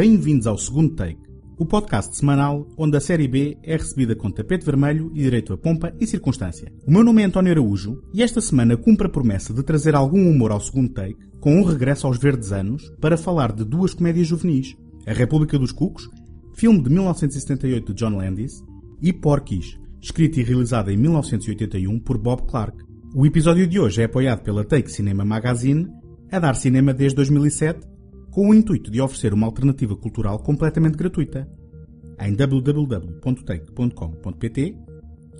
Bem-vindos ao segundo take, o podcast semanal onde a série B é recebida com tapete vermelho e direito a pompa e circunstância. O meu nome é António Araújo e esta semana cumpre a promessa de trazer algum humor ao segundo take, com um regresso aos verdes anos, para falar de duas comédias juvenis, A República dos Cucos, filme de 1978 de John Landis, e Porky's, escrita e realizada em 1981 por Bob Clark. O episódio de hoje é apoiado pela Take Cinema Magazine, a dar cinema desde 2007, com o intuito de oferecer uma alternativa cultural completamente gratuita. Em www.take.com.pt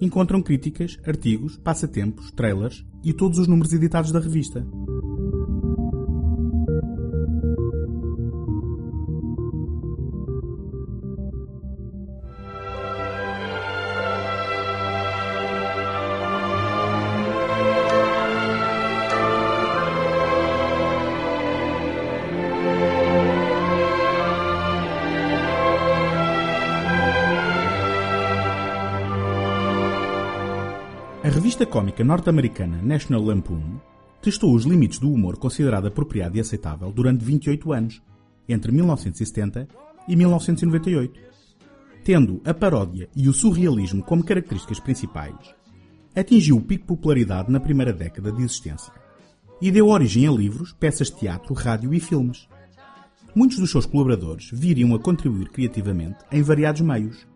encontram críticas, artigos, passatempos, trailers e todos os números editados da revista. Cómica norte-americana National Lampoon testou os limites do humor considerado apropriado e aceitável durante 28 anos, entre 1970 e 1998. Tendo a paródia e o surrealismo como características principais, atingiu o pico de popularidade na primeira década de existência e deu origem a livros, peças de teatro, rádio e filmes. Muitos dos seus colaboradores viriam a contribuir criativamente em variados meios,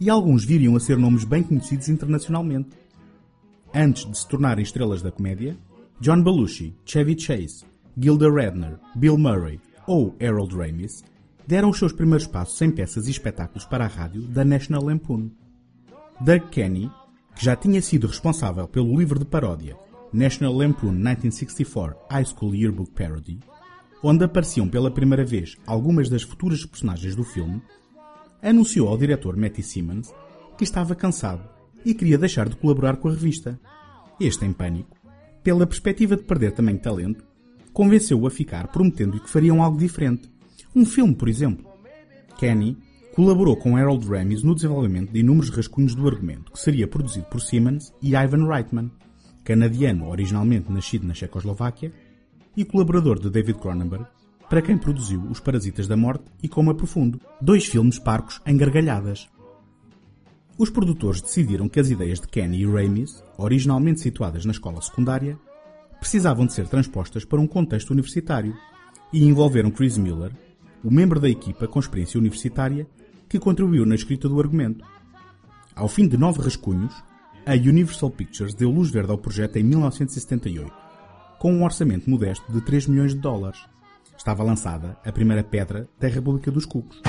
e alguns viriam a ser nomes bem conhecidos internacionalmente. Antes de se tornarem estrelas da comédia, John Belushi, Chevy Chase, Gilda Radner, Bill Murray ou Harold Ramis deram os seus primeiros passos em peças e espetáculos para a rádio da National Lampoon. Doug Kenny, que já tinha sido responsável pelo livro de paródia National Lampoon 1964 High School Yearbook Parody, onde apareciam pela primeira vez algumas das futuras personagens do filme, anunciou ao diretor Matty Simmons que estava cansado e queria deixar de colaborar com a revista. Este, em pânico, pela perspectiva de perder também talento, convenceu-o a ficar, prometendo-lhe que fariam algo diferente. Um filme, por exemplo. Kenny colaborou com Harold Ramis no desenvolvimento de inúmeros rascunhos do argumento, que seria produzido por Simmons e Ivan Reitman, canadiano originalmente nascido na Checoslováquia e colaborador de David Cronenberg, para quem produziu Os Parasitas da Morte e Como é Profundo, dois filmes parcos em gargalhadas. Os produtores decidiram que as ideias de Kenny e Ramis, originalmente situadas na escola secundária, precisavam de ser transpostas para um contexto universitário e envolveram Chris Miller, o membro da equipa com experiência universitária, que contribuiu na escrita do argumento. Ao fim de nove rascunhos, a Universal Pictures deu luz verde ao projeto em 1978, com um orçamento modesto de 3 milhões de dólares. Estava lançada a primeira pedra da República dos Cucos.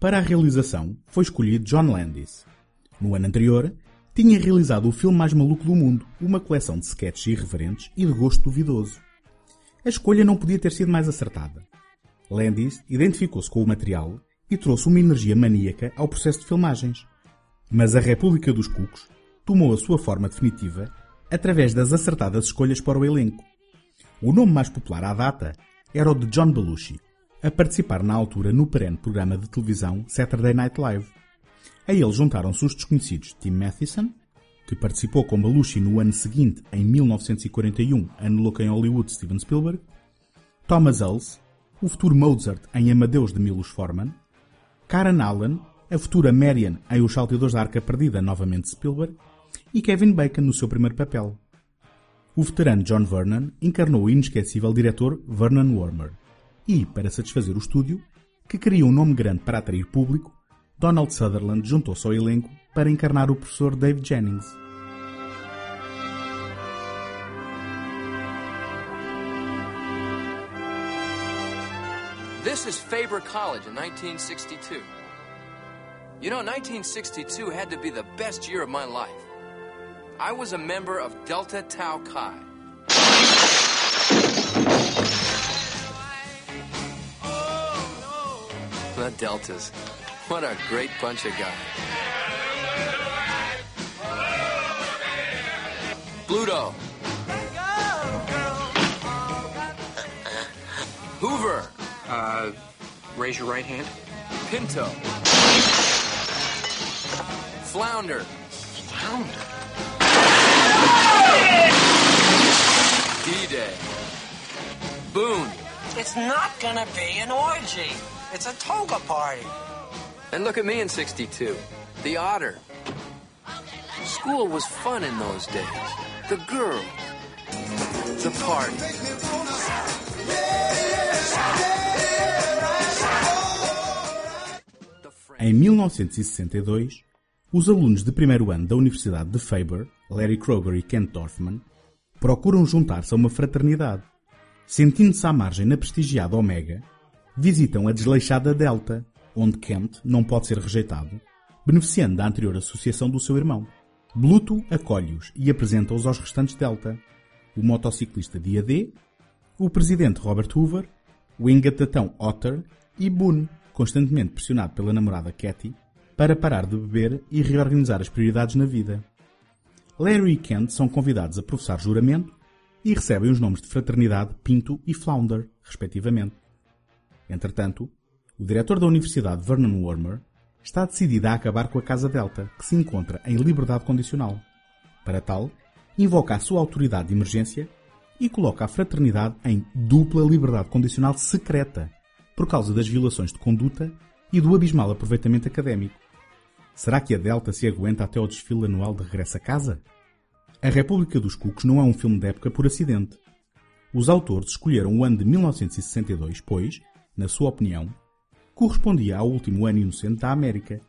Para a realização, foi escolhido John Landis. No ano anterior, tinha realizado o filme mais maluco do mundo, uma coleção de sketches irreverentes e de gosto duvidoso. A escolha não podia ter sido mais acertada. Landis identificou-se com o material e trouxe uma energia maníaca ao processo de filmagens. Mas a República dos Cucos tomou a sua forma definitiva através das acertadas escolhas para o elenco. O nome mais popular à data era o de John Belushi, a participar na altura no perene programa de televisão Saturday Night Live. A ele juntaram-se os desconhecidos Tim Matheson, que participou com Belushi no ano seguinte, em 1941, ano louco em Hollywood Steven Spielberg, Thomas Hulse, o futuro Mozart em Amadeus de Milos Forman, Karen Allen, a futura Marian em Os Salteadores da Arca Perdida, novamente Spielberg, e Kevin Bacon no seu primeiro papel. O veterano John Vernon encarnou o inesquecível diretor Vernon Wormer. E, para satisfazer o estúdio, que queria um nome grande para atrair público, Donald Sutherland juntou-se ao elenco para encarnar o professor Dave Jennings. This is Faber College in 1962. You know, 1962 had to be the best year of my life. I was a member of Delta Tau Chi. Deltas. What a great bunch of guys. Bluto. Hoover. Uh, raise your right hand. Pinto. Flounder. Flounder. D-Day. Boone. It's not gonna be an orgy. It's a toga party. And look at me in 62. The Otter. School was fun in those days. The girl. The party. Em 1962, os alunos de primeiro ano da Universidade de Faber, Larry Kroger e Kent Dorfman, procuram juntar-se a uma fraternidade. Sentindo-se à margem na prestigiada Omega, visitam a desleixada Delta, onde Kent não pode ser rejeitado, beneficiando da anterior associação do seu irmão. Bluto acolhe-os e apresenta-os aos restantes Delta, o motociclista Dia D, o presidente Robert Hoover, o engatatão Otter e Boone, constantemente pressionado pela namorada Cathy para parar de beber e reorganizar as prioridades na vida. Larry e Kent são convidados a professar juramento e recebem os nomes de fraternidade Pinto e Flounder, respectivamente. Entretanto, o diretor da Universidade Vernon Wormer está decidido a acabar com a Casa Delta, que se encontra em liberdade condicional. Para tal, invoca a sua autoridade de emergência e coloca a fraternidade em dupla liberdade condicional secreta, por causa das violações de conduta e do abismal aproveitamento académico. Será que a Delta se aguenta até ao desfile anual de regresso a casa? A República dos Cucos não é um filme de época por acidente. Os autores escolheram o ano de 1962, pois, na sua opinião, correspondia ao último ano inocente da América,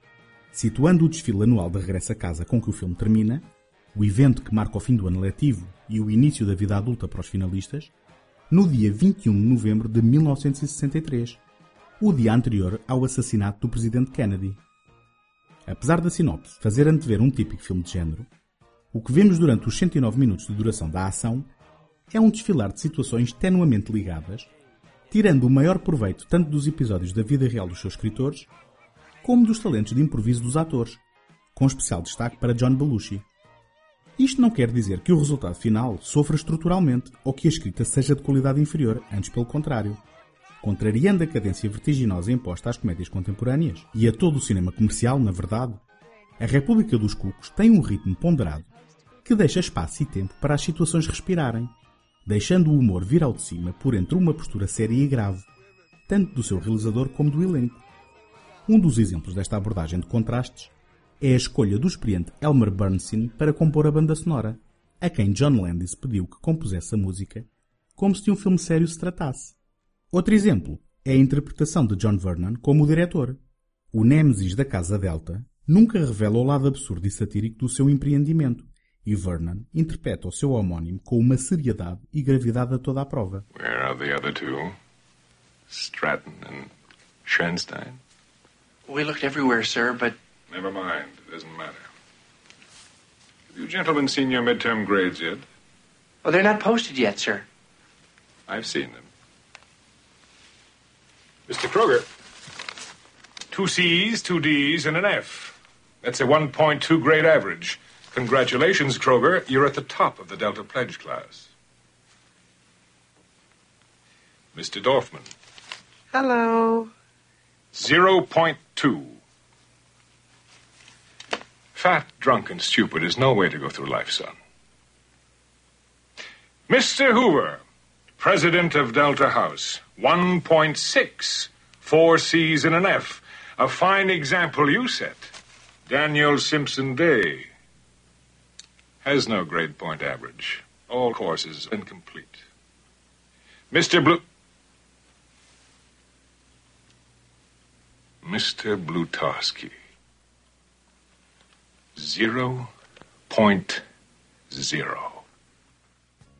situando o desfile anual de regresso a casa com que o filme termina, o evento que marca o fim do ano letivo e o início da vida adulta para os finalistas, no dia 21 de novembro de 1963, o dia anterior ao assassinato do presidente Kennedy. Apesar da sinopse fazer antever um típico filme de género, o que vemos durante os 109 minutos de duração da ação é um desfilar de situações tenuamente ligadas, tirando o maior proveito tanto dos episódios da vida real dos seus escritores, como dos talentos de improviso dos atores, com especial destaque para John Belushi. Isto não quer dizer que o resultado final sofra estruturalmente ou que a escrita seja de qualidade inferior, antes pelo contrário. Contrariando a cadência vertiginosa imposta às comédias contemporâneas e a todo o cinema comercial, na verdade, a República dos Cucos tem um ritmo ponderado que deixa espaço e tempo para as situações respirarem, deixando o humor vir ao de cima por entre uma postura séria e grave, tanto do seu realizador como do elenco. Um dos exemplos desta abordagem de contrastes é a escolha do experiente Elmer Bernstein para compor a banda sonora, a quem John Landis pediu que compusesse a música como se de um filme sério se tratasse. Outro exemplo é a interpretação de John Vernon como o diretor. O Nemesis da Casa Delta nunca revela o lado absurdo e satírico do seu empreendimento, e Vernon interpreta o seu homónimo com uma seriedade e gravidade a toda a prova. Where are the other two? Stratton and Schoenstein? We looked everywhere, sir, but Never mind. It doesn't matter. Have you gentlemen seen your midterm grades yet? oh, they're not posted yet, sir. I've seen them. Mr. Kroger. Two C's, two D's, and an F. That's a 1.2 grade average. Congratulations, Kroger. You're at the top of the Delta Pledge class. Mr. Dorfman. Hello. 0.2. Fat, drunk, and stupid is no way to go through life, son. Mr. Hoover, president of Delta House, 1.6, four C's and an F. A fine example you set. Daniel Simpson Day has no grade point average. All courses incomplete. Mr. Blue. Mr. Blutowski. 0.0.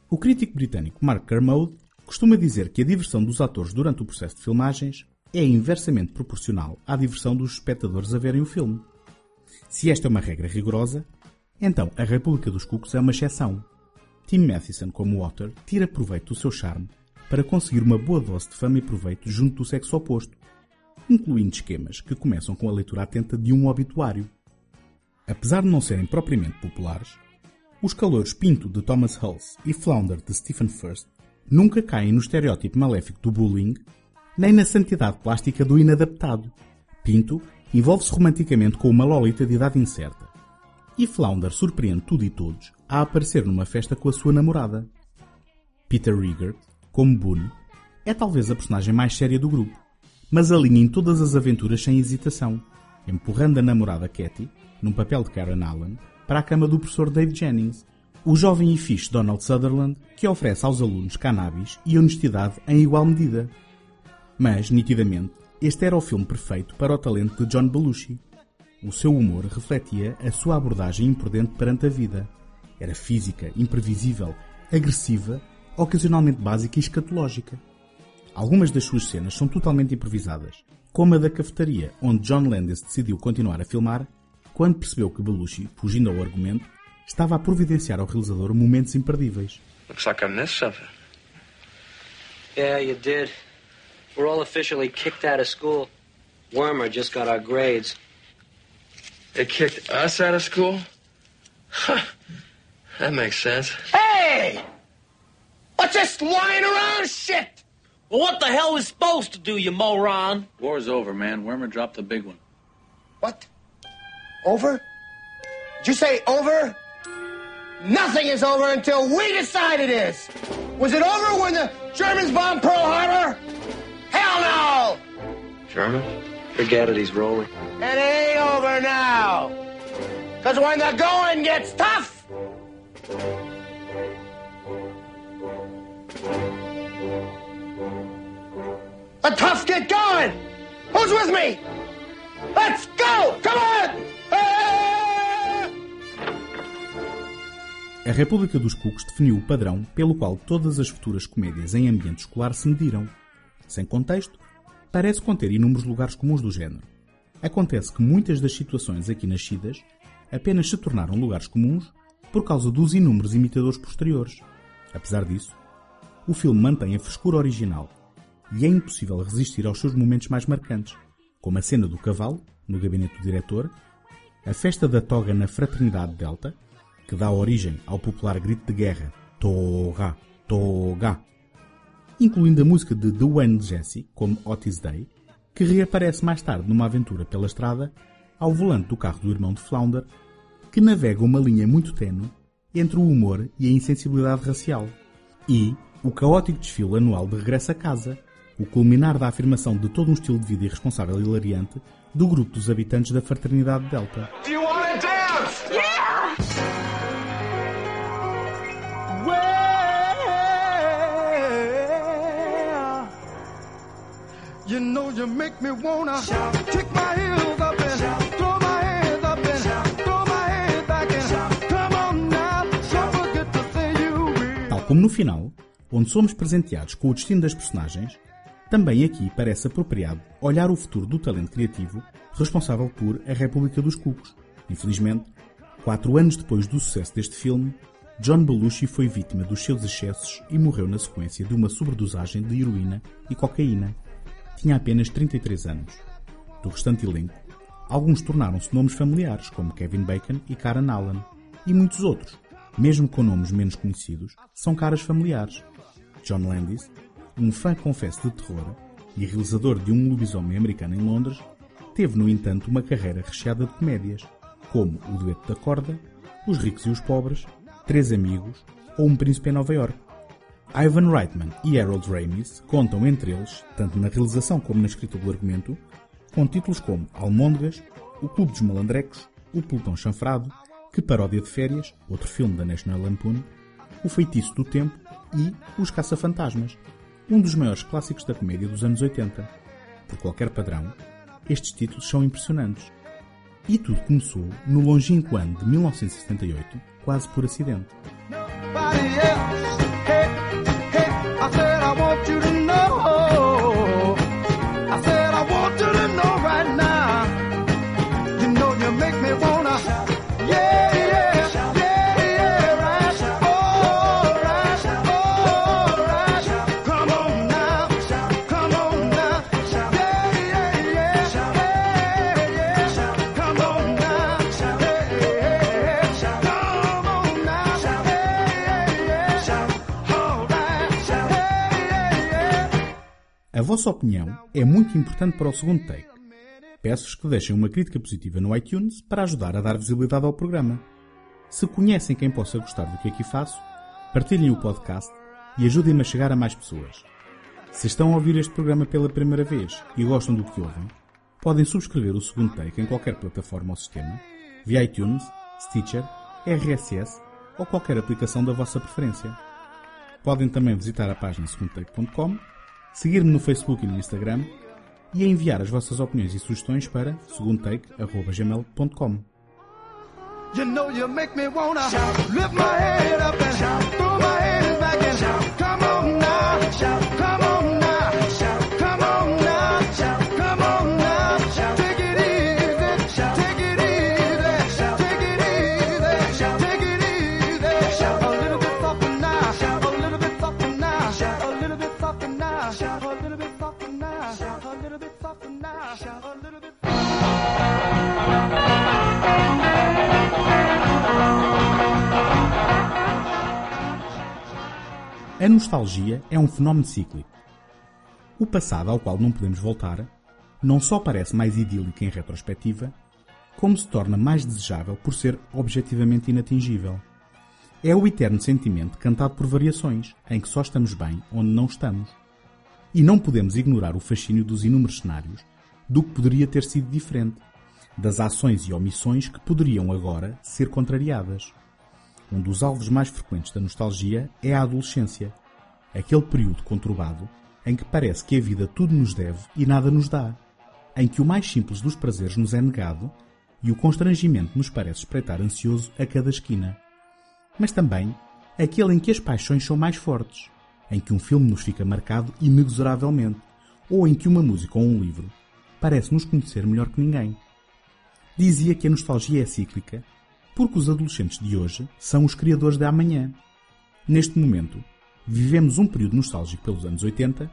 O crítico britânico Mark Kermode costuma dizer que a diversão dos atores durante o processo de filmagens é inversamente proporcional à diversão dos espectadores a verem o filme. Se esta é uma regra rigorosa, então a República dos Cucos é uma exceção. Tim Matheson, como Otter, tira proveito do seu charme para conseguir uma boa dose de fama e proveito junto do sexo oposto, incluindo esquemas que começam com a leitura atenta de um obituário. Apesar de não serem propriamente populares, os calores Pinto de Thomas Hulse e Flounder de Stephen First nunca caem no estereótipo maléfico do bullying, nem na santidade plástica do inadaptado. Pinto envolve-se romanticamente com uma lolita de idade incerta. E Flounder surpreende tudo e todos a aparecer numa festa com a sua namorada. Peter Rieger, como Boone, é talvez a personagem mais séria do grupo, mas alinha em todas as aventuras sem hesitação, empurrando a namorada Katy, num papel de Karen Allen, para a cama do professor Dave Jennings, o jovem e fixe Donald Sutherland, que oferece aos alunos cannabis e honestidade em igual medida. Mas, nitidamente, este era o filme perfeito para o talento de John Belushi. O seu humor refletia a sua abordagem imprudente perante a vida. Era física, imprevisível, agressiva, ocasionalmente básica e escatológica. Algumas das suas cenas são totalmente improvisadas, como a da cafetaria, onde John Landis decidiu continuar a filmar quando percebeu que Belushi, fugindo ao argumento, estava a providenciar ao realizador momentos imperdíveis. Looks like I missed something. Yeah, you did. We're all officially kicked out of school. Wormer just got our grades. They kicked us out of school? Huh. That makes sense. Hey! What's this lying around shit? Well, what the hell we supposed to do, you moron? War's over, man. Wormer dropped the big one. What? Over? Did you say over? Nothing is over until we decide it is. Was it over when the Germans bombed Pearl Harbor? Hell no! German? Forget it, he's rolling. It ain't over now. Because when the going gets tough, the tough get going. Who's with me? Let's go! Come on! A República dos Cucos definiu o padrão pelo qual todas as futuras comédias em ambiente escolar se mediram. Sem contexto, parece conter inúmeros lugares comuns do género. Acontece que muitas das situações aqui nascidas apenas se tornaram lugares comuns por causa dos inúmeros imitadores posteriores. Apesar disso, o filme mantém a frescura original e é impossível resistir aos seus momentos mais marcantes, como a cena do cavalo, no gabinete do diretor, a festa da toga na Fraternidade Delta, que dá origem ao popular grito de guerra Toga, Toga, incluindo a música de The Wayne Jesse, como Otis Day, que reaparece mais tarde numa aventura pela estrada ao volante do carro do irmão de Flounder, que navega uma linha muito tenue entre o humor e a insensibilidade racial, e o caótico desfile anual de regresso a casa, o culminar da afirmação de todo um estilo de vida irresponsável e hilariante do grupo dos habitantes da Fraternidade Delta. You know you make me wanna kick my heels up and throw my hands up and throw my head back and come on now, don't forget to say you. Tal como no final, onde somos presenteados com o destino das personagens, também aqui parece apropriado olhar o futuro do talento criativo responsável por A República dos Cucos. Infelizmente, quatro anos depois do sucesso deste filme, John Belushi foi vítima dos seus excessos e morreu na sequência de uma sobredosagem de heroína e cocaína. Tinha apenas 33 anos. Do restante elenco, alguns tornaram-se nomes familiares, como Kevin Bacon e Karen Allen, e muitos outros, mesmo com nomes menos conhecidos, são caras familiares. John Landis, um fã confesso de terror e realizador de um lobisomem americano em Londres, teve, no entanto, uma carreira recheada de comédias, como O Dueto da Corda, Os Ricos e os Pobres, Três Amigos ou Um Príncipe em Nova York. Ivan Reitman e Harold Ramis contam entre eles, tanto na realização como na escrita do argumento, com títulos como Almôndegas, O Clube dos Malandrecos, O Pelotão Chanfrado, Que Paródia de Férias, outro filme da National Lampoon, O Feitiço do Tempo e Os Caça-Fantasmas, um dos maiores clássicos da comédia dos anos 80. Por qualquer padrão, estes títulos são impressionantes. E tudo começou no longínquo ano de 1978, quase por acidente. Vossa opinião é muito importante para o segundo take. Peço-vos que deixem uma crítica positiva no iTunes para ajudar a dar visibilidade ao programa. Se conhecem quem possa gostar do que aqui faço, partilhem o podcast e ajudem-me a chegar a mais pessoas. Se estão a ouvir este programa pela primeira vez e gostam do que ouvem, podem subscrever o segundo take em qualquer plataforma ou sistema, via iTunes, Stitcher, RSS ou qualquer aplicação da vossa preferência. Podem também visitar a página segundotake.com, seguir-me no Facebook e no Instagram e enviar as vossas opiniões e sugestões para segundotake.gmail.com. You know you make me wanna lift my head up and throw A nostalgia é um fenómeno cíclico. O passado ao qual não podemos voltar não só parece mais idílico em retrospectiva, como se torna mais desejável por ser objetivamente inatingível. É o eterno sentimento cantado por variações, em que só estamos bem onde não estamos. E não podemos ignorar o fascínio dos inúmeros cenários do que poderia ter sido diferente, das ações e omissões que poderiam agora ser contrariadas. Um dos alvos mais frequentes da nostalgia é a adolescência, aquele período conturbado em que parece que a vida tudo nos deve e nada nos dá, em que o mais simples dos prazeres nos é negado e o constrangimento nos parece espreitar ansioso a cada esquina. Mas também aquele em que as paixões são mais fortes, em que um filme nos fica marcado inexoravelmente, ou em que uma música ou um livro parece nos conhecer melhor que ninguém. Dizia que a nostalgia é cíclica porque os adolescentes de hoje são os criadores de amanhã. Neste momento, vivemos um período nostálgico pelos anos 80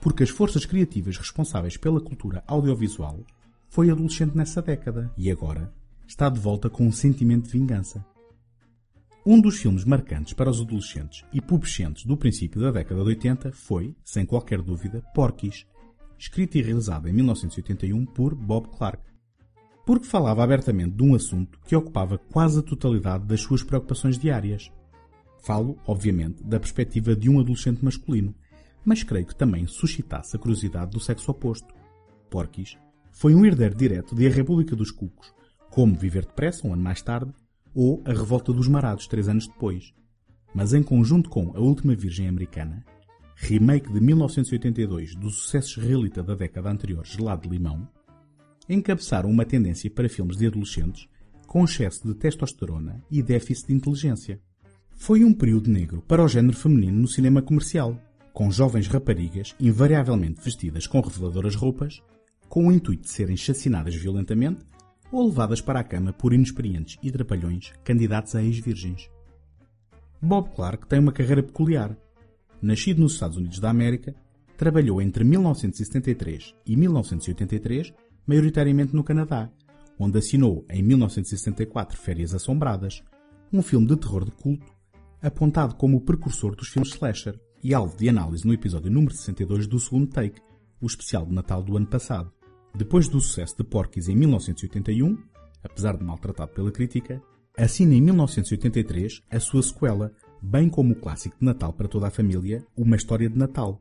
porque as forças criativas responsáveis pela cultura audiovisual foi adolescente nessa década e agora está de volta com um sentimento de vingança. Um dos filmes marcantes para os adolescentes e pubescentes do princípio da década de 80 foi, sem qualquer dúvida, Porky's, escrito e realizado em 1981 por Bob Clark. Porque falava abertamente de um assunto que ocupava quase a totalidade das suas preocupações diárias. Falo, obviamente, da perspectiva de um adolescente masculino, mas creio que também suscitasse a curiosidade do sexo oposto. Porky's foi um herdeiro direto de A República dos Cucos, como Viver Depressa, um ano mais tarde, ou A Revolta dos Marados, três anos depois. Mas em conjunto com A Última Virgem Americana, remake de 1982 do sucesso israelita da década anterior Gelado de Limão, encabeçaram uma tendência para filmes de adolescentes com excesso de testosterona e déficit de inteligência. Foi um período negro para o género feminino no cinema comercial, com jovens raparigas invariavelmente vestidas com reveladoras roupas, com o intuito de serem chacinadas violentamente ou levadas para a cama por inexperientes e trapalhões candidatos a ex-virgens. Bob Clark tem uma carreira peculiar. Nascido nos Estados Unidos da América, trabalhou entre 1973 e 1983 maioritariamente no Canadá, onde assinou em 1974 Férias Assombradas, um filme de terror de culto apontado como o precursor dos filmes slasher e alvo de análise no episódio número 62 do segundo take, o especial de Natal do ano passado. Depois do sucesso de Porky's em 1981, apesar de maltratado pela crítica, assina em 1983 a sua sequela, bem como o clássico de Natal para toda a família, Uma História de Natal,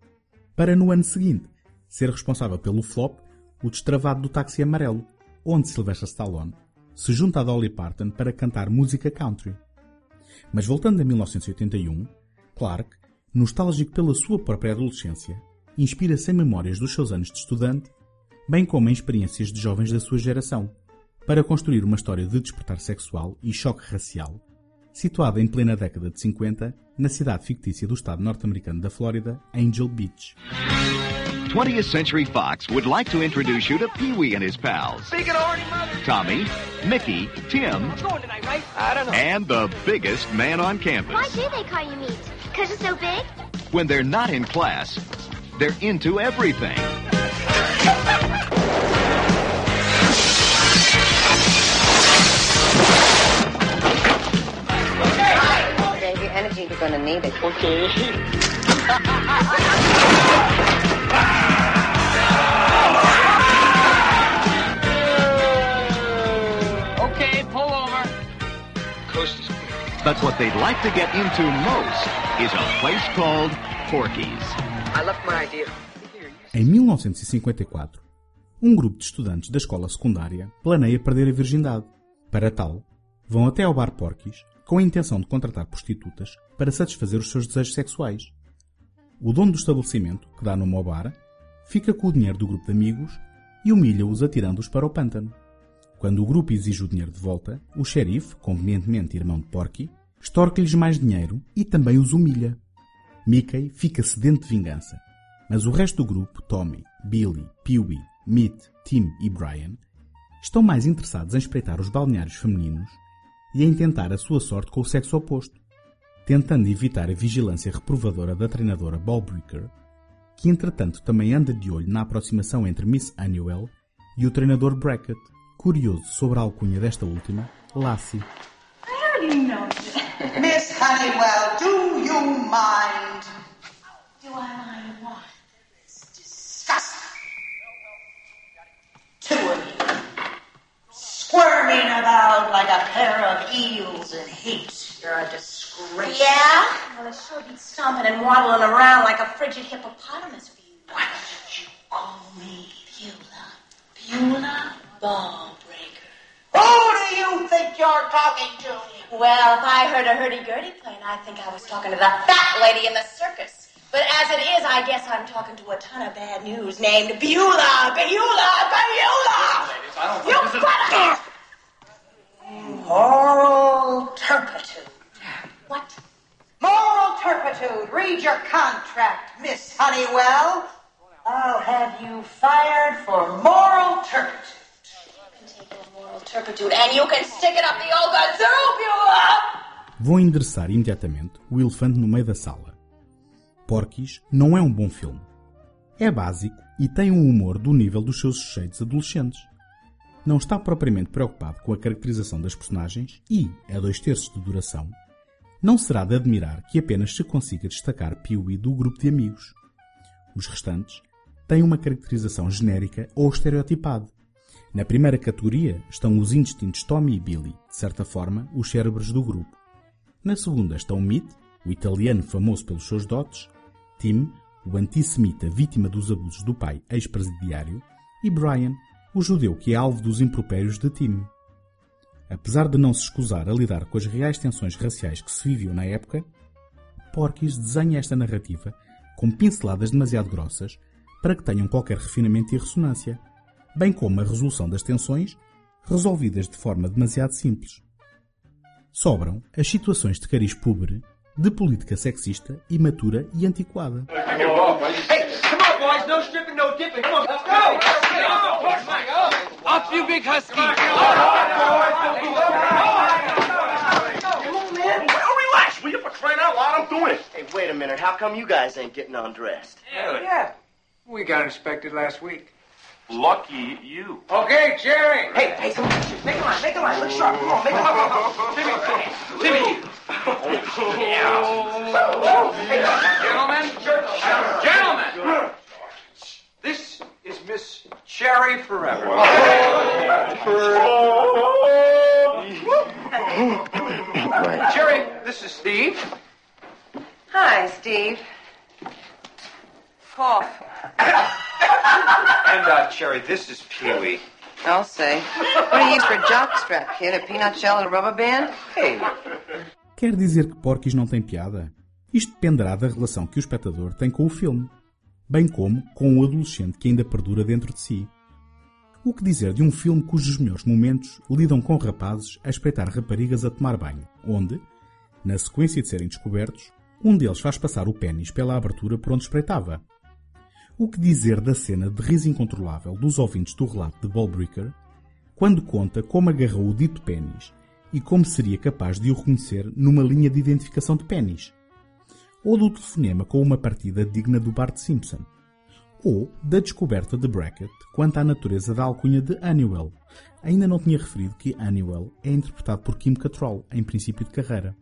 para no ano seguinte ser responsável pelo flop O Destravado do Táxi Amarelo, onde Sylvester Stallone se junta a Dolly Parton para cantar música country. Mas voltando a 1981, Clark, nostálgico pela sua própria adolescência, inspira-se em memórias dos seus anos de estudante, bem como em experiências de jovens da sua geração, para construir uma história de despertar sexual e choque racial, situada em plena década de 50, na cidade fictícia do estado norte-americano da Flórida, Angel Beach. 20th Century Fox would like to introduce you to Pee Wee and his pals. Tommy, Mickey, Tim, Going tonight, right? I don't know. and the biggest man on campus. Why do they call you meat? Because it's so big? When they're not in class, they're into everything. Save your energy, you're gonna need it. Okay. Okay, pull over. Coast is But what they'd like to get into most is a place called Porky's. I left my idea. Em 1954, um grupo de estudantes da escola secundária planeia perder a virgindade. Para tal, vão até ao bar Porky's com a intenção de contratar prostitutas para satisfazer os seus desejos sexuais. O dono do estabelecimento, que dá nome ao bar, fica com o dinheiro do grupo de amigos e humilha-os atirando-os para o pântano. Quando o grupo exige o dinheiro de volta, o xerife, convenientemente irmão de Porky, estorque-lhes mais dinheiro e também os humilha. Mickey fica sedento de vingança, mas o resto do grupo, Tommy, Billy, Pee-wee, Meat, Tim e Brian, estão mais interessados em espreitar os balneários femininos e em tentar a sua sorte com o sexo oposto, tentando evitar a vigilância reprovadora da treinadora Ballbreaker, que entretanto também anda de olho na aproximação entre Miss Annuel e o treinador Brackett, curioso sobre a alcunha desta última, Lassie. Miss Honeywell, do you mind? Do I mind what? It's disgusting. Two of you. Squirming about like a pair of eels in heat. You're a disgrace. Yeah? Well, I sure be stomping and waddling around like a frigid hippopotamus for you. Why don't you call me Beulah? Beulah Ballbreaker. Who do you think you're talking to? Well, if I heard a hurdy-gurdy playing, I'd think I was talking to the fat lady in the circus. But as it is, I guess I'm talking to a ton of bad news named Beulah, Beulah, Beulah! You better... Moral turpitude. What? Moral turpitude. Read your contract, Miss Honeywell. I'll have you fired for moral turpitude. Moral turpitude, and you can stick it up the old gazoo, Beulah! Vão endereçar imediatamente o elefante no meio da sala. Porky's não é um bom filme. É básico e tem um humor do nível dos seus sujeitos adolescentes. Não está propriamente preocupado com a caracterização das personagens e, a dois terços de duração, não será de admirar que apenas se consiga destacar Pee-wee do grupo de amigos. Os restantes têm uma caracterização genérica ou estereotipada. Na primeira categoria estão os indistintos Tommy e Billy, de certa forma, os cérebros do grupo. Na segunda estão Meat, o italiano famoso pelos seus dotes, Tim, o antissemita vítima dos abusos do pai ex-presidiário, e Brian, o judeu que é alvo dos impropérios de Tim. Apesar de não se escusar a lidar com as reais tensões raciais que se viviam na época, Porky's desenha esta narrativa com pinceladas demasiado grossas para que tenham qualquer refinamento e ressonância, bem como a resolução das tensões resolvidas de forma demasiado simples. Sobram as situações de cariz pobre, de política sexista, imatura e antiquada. Hey, come on, boys. No stripping, no dipping. Come on, let's go. Let's go. Up, you big husky. Come on, man. Well, relax, will you? For crying out loud, I'm doing it. Hey, wait a minute. How come you guys ain't getting undressed? Yeah. yeah. We got inspected last week. Lucky you. Okay, Jerry. Hey, hey, come on. Make a line, make a line. Let's sharp. Come on, make a line. Timmy. Gentlemen, gentlemen, this is Miss Cherry Forever. Cherry, this is Steve. Hi, Steve. Cough. And, uh, Cherry, this is Pee Wee. I'll say. What do you use for a jockstrap, kid? A peanut shell and a rubber band? Hey. Quer dizer que Porky's não tem piada? Isto dependerá da relação que o espectador tem com o filme, bem como com o adolescente que ainda perdura dentro de si. O que dizer de um filme cujos melhores momentos lidam com rapazes a espreitar raparigas a tomar banho, onde, na sequência de serem descobertos, um deles faz passar o pênis pela abertura por onde espreitava. O que dizer da cena de riso incontrolável dos ouvintes do relato de Ballbreaker, quando conta como agarrou o dito pênis e como seria capaz de o reconhecer numa linha de identificação de pênis? Ou do telefonema com uma partida digna do Bart Simpson? Ou da descoberta de Brackett quanto à natureza da alcunha de Annuel? Ainda não tinha referido que Annuel é interpretado por Kim Cattrall em princípio de carreira.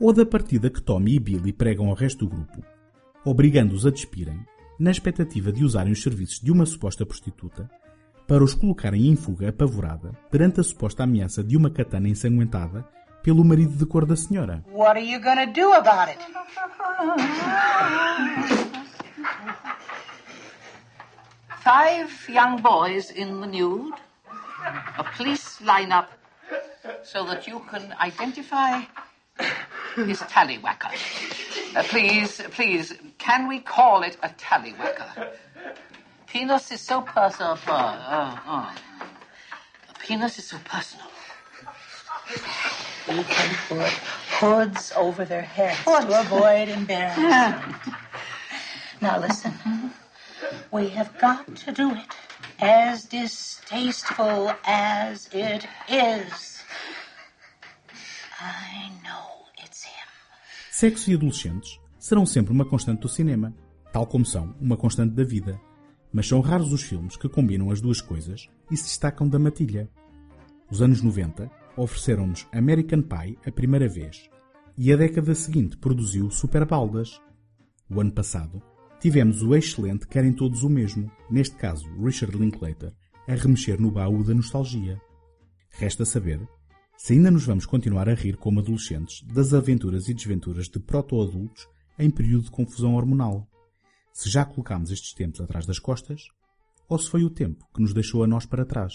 Ou da partida que Tommy e Billy pregam ao resto do grupo, obrigando-os a despirem, na expectativa de usarem os serviços de uma suposta prostituta para os colocarem em fuga apavorada perante a suposta ameaça de uma katana ensanguentada pelo marido de cor da senhora. What are you gonna do about it? Five young boys in the nude, a police lineup, so that you can identify his tallywhacker. Uh, please, please, can we call it a tallywhacker? Penis is so personal. Uh, uh. Penis is so personal. We can put hoods over their heads to avoid embarrassment. now listen, we have got to do it as distasteful as it is. I know it's him. Sexo e adolescentes serão sempre uma constante do cinema, tal como são uma constante da vida. Mas são raros os filmes que combinam as duas coisas e se destacam da matilha. Os anos 90 ofereceram-nos American Pie a primeira vez e a década seguinte produziu Super Baldas. O ano passado tivemos o excelente Querem Todos o Mesmo, neste caso Richard Linklater, a remexer no baú da nostalgia. Resta saber se ainda nos vamos continuar a rir como adolescentes das aventuras e desventuras de proto-adultos em período de confusão hormonal. Se já colocámos estes tempos atrás das costas, ou se foi o tempo que nos deixou a nós para trás.